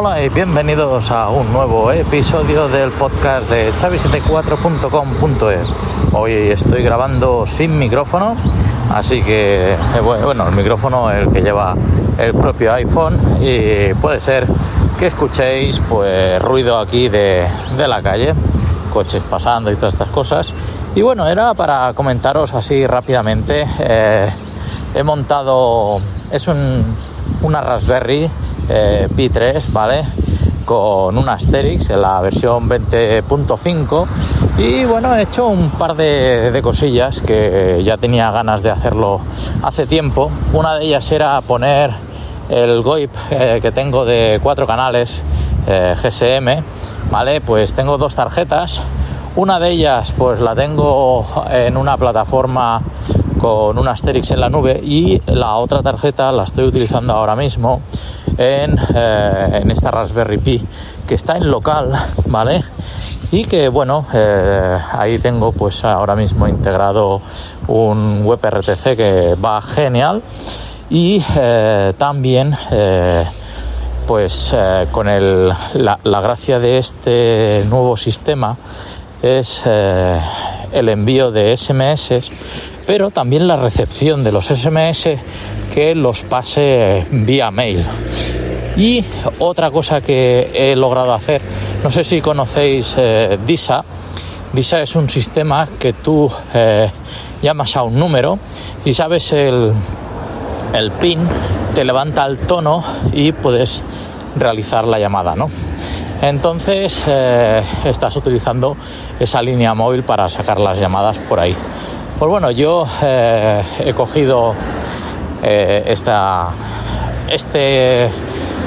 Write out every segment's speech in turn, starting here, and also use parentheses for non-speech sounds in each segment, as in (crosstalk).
Hola y bienvenidos a un nuevo episodio del podcast de chavi74.com.es. Hoy estoy grabando sin micrófono, así que eh, bueno, el micrófono el que lleva el propio iPhone y puede ser que escuchéis pues ruido aquí de, la calle, coches pasando y todas estas cosas. Y bueno, era para comentaros así rápidamente. Eh, he montado, es un, una Raspberry eh, Pi 3, ¿vale? Con un Asterix en la versión 20.5 y bueno, he hecho un par de, cosillas que ya tenía ganas de hacerlo hace tiempo. Una de ellas era poner el GOIP eh, que tengo de cuatro canales eh, GSM, ¿vale? Pues tengo dos tarjetas. Una de ellas pues la tengo en una plataforma con un Asterix en la nube y la otra tarjeta la estoy utilizando ahora mismo en, eh, en esta Raspberry Pi que está en local, ¿vale? Y que bueno, eh, ahí tengo pues ahora mismo integrado un WebRTC que va genial y eh, también pues con el, la, gracia de este nuevo sistema es el envío de SMS pero también la recepción de los SMS que los pase vía mail. Y otra cosa que he logrado hacer, no sé si conocéis eh, DISA. DISA es un sistema que tú eh, llamas a un número y sabes el, el PIN, te levanta el tono y puedes realizar la llamada, ¿no? Entonces eh, estás utilizando esa línea móvil para sacar las llamadas por ahí. Pues bueno, yo eh, he cogido eh, esta este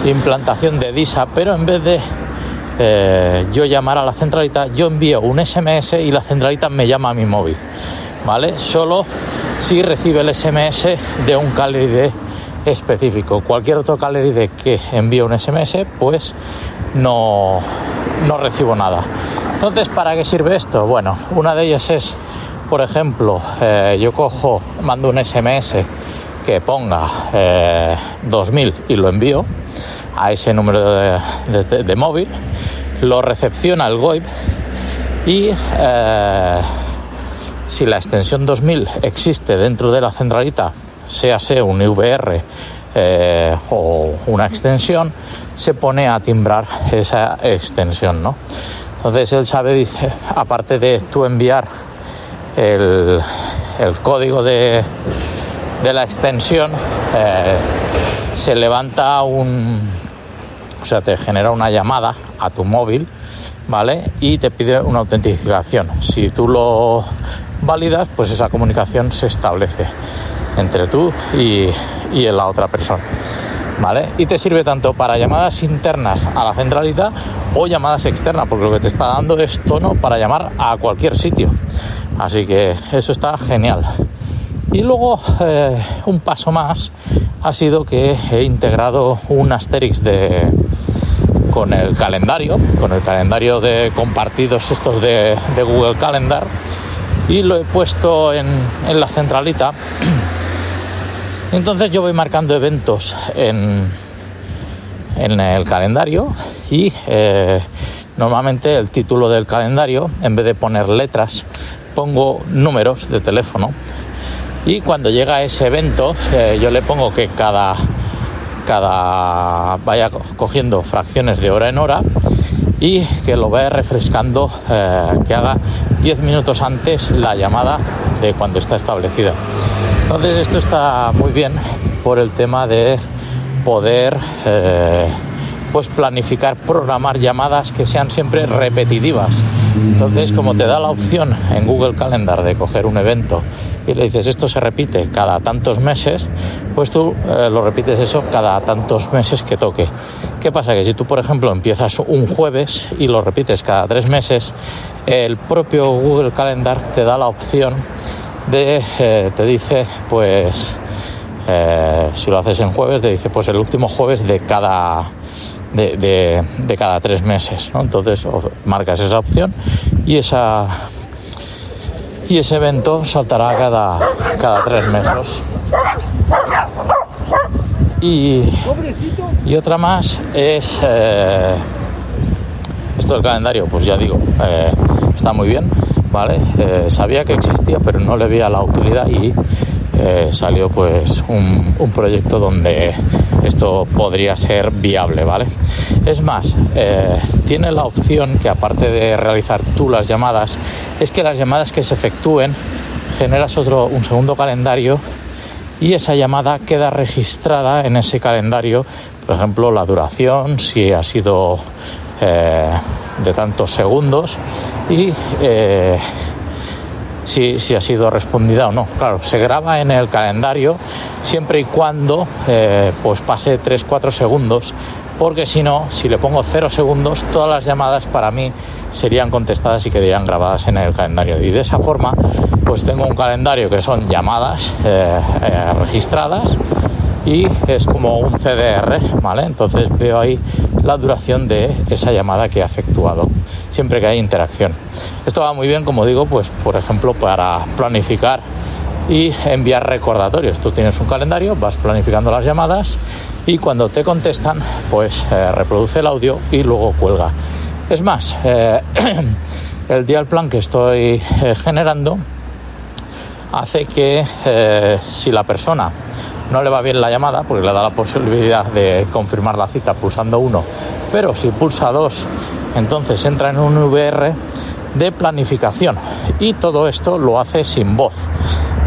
implantación de DISA, pero en vez de eh, yo llamar a la centralita, yo envío un SMS y la centralita me llama a mi móvil, ¿vale? Solo si recibe el SMS de un ID específico. Cualquier otro ID que envíe un SMS, pues no, no recibo nada. Entonces, ¿para qué sirve esto? Bueno, una de ellas es por ejemplo, eh, yo cojo, mando un SMS que ponga 2000 eh, y lo envío a ese número de, móvil, lo recepciona el GOIP y eh, si la extensión 2000 existe dentro de la centralita, sea sea un IVR o una extensión, se pone a timbrar esa extensión, ¿no? Entonces él sabe, dice, aparte de tú enviar el, código de, la extensión, eh, se levanta un, o sea, te genera una llamada a tu móvil, ¿vale? Y te pide una autentificación. Si tú lo validas, pues esa comunicación se establece entre tú y, y la otra persona. ¿Vale? Y te sirve tanto para llamadas internas a la centralidad o llamadas externas, porque lo que te está dando es tono para llamar a cualquier sitio. Así que eso está genial. Y luego eh, un paso más ha sido que he integrado un Asterix de, con el calendario, con el calendario de compartidos estos de, Google Calendar y lo he puesto en, la centralita. (clears throat) Entonces yo voy marcando eventos en, en el calendario y eh, normalmente el título del calendario, en vez de poner letras, pongo números de teléfono y cuando llega ese evento eh, yo le pongo que cada, cada vaya cogiendo fracciones de hora en hora y que lo vaya refrescando, eh, que haga 10 minutos antes la llamada de cuando está establecida. Entonces esto está muy bien por el tema de poder eh, pues planificar, programar llamadas que sean siempre repetitivas entonces, como te da la opción en Google Calendar de coger un evento y le dices esto se repite cada tantos meses, pues tú eh, lo repites eso cada tantos meses que toque. ¿Qué pasa? Que si tú, por ejemplo, empiezas un jueves y lo repites cada tres meses, el propio Google Calendar te da la opción de, eh, te dice, pues, eh, si lo haces en jueves, te dice, pues el último jueves de cada de, de, cada tres meses. Entonces marcas esa opción y, esa, y ese evento saltará cada, cada tres meses. Y, y otra más es eh, esto del calendario, pues ya digo, eh, está muy bien, ¿vale? Eh, sabía que existía, pero no le veía la utilidad y salió pues un, un, proyecto donde esto podría ser viable, ¿vale? Es más, tiene la opción que aparte de realizar tú las llamadas, es que las llamadas que se efectúen generas otro, un segundo calendario y esa llamada queda registrada en ese calendario, por ejemplo, la duración, si ha sido eh, de tantos segundos y eh, si, ha sido respondida o no. Claro, se graba en el calendario siempre y cuando eh, pues pase 3-4 segundos, porque si no, si le pongo 0 segundos, todas las llamadas para mí serían contestadas y quedarían grabadas en el calendario. Y de esa forma pues tengo un calendario que son llamadas eh, eh, registradas y es como un CDR, ¿vale? Entonces veo ahí la duración de esa llamada que he efectuado, siempre que hay interacción. Esto va muy bien, como digo, pues por ejemplo para planificar y enviar recordatorios. Tú tienes un calendario, vas planificando las llamadas y cuando te contestan, pues eh, reproduce el audio y luego cuelga. Es más, (clears throat) el dial plan que estoy generando hace que eh, si la persona no le va bien la llamada, porque le da la posibilidad de confirmar la cita pulsando uno, pero si pulsa dos, entonces entra en un VR de planificación y todo esto lo hace sin voz.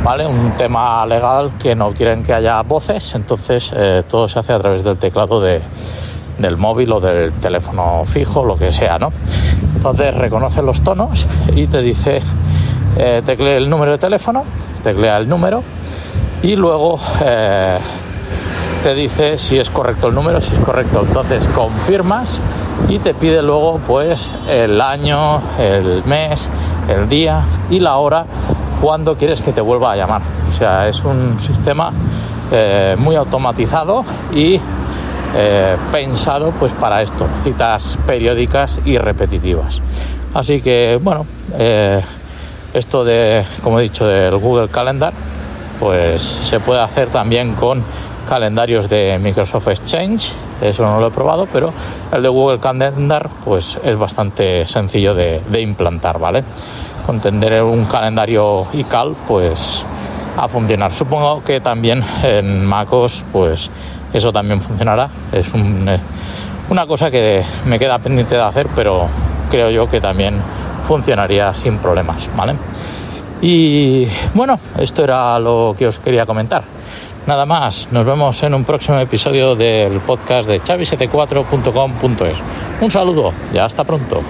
¿Vale? Un tema legal que no quieren que haya voces, entonces eh, todo se hace a través del teclado de, del móvil o del teléfono fijo, lo que sea, ¿no? Entonces reconoce los tonos y te dice eh, teclea el número de teléfono, teclea el número y luego eh, te dice si es correcto el número, si es correcto. Entonces confirmas y te pide luego pues el año, el mes, el día y la hora cuando quieres que te vuelva a llamar. O sea, es un sistema eh, muy automatizado y eh, pensado pues para esto, citas periódicas y repetitivas. Así que bueno, esto de, como he dicho, del Google Calendar, pues se puede hacer también con calendarios de Microsoft Exchange. Eso no lo he probado, pero el de Google Calendar, pues es bastante sencillo de, implantar, ¿vale? Con tener un calendario iCal, pues a funcionar. Supongo que también en MacOS, pues eso también funcionará. Es eh, una cosa que me queda pendiente de hacer, pero creo yo que también funcionaría sin problemas, ¿vale? Y bueno, esto era lo que os quería comentar. Nada más, nos vemos en un próximo episodio del podcast de chavi74.com.es. Un saludo y hasta pronto.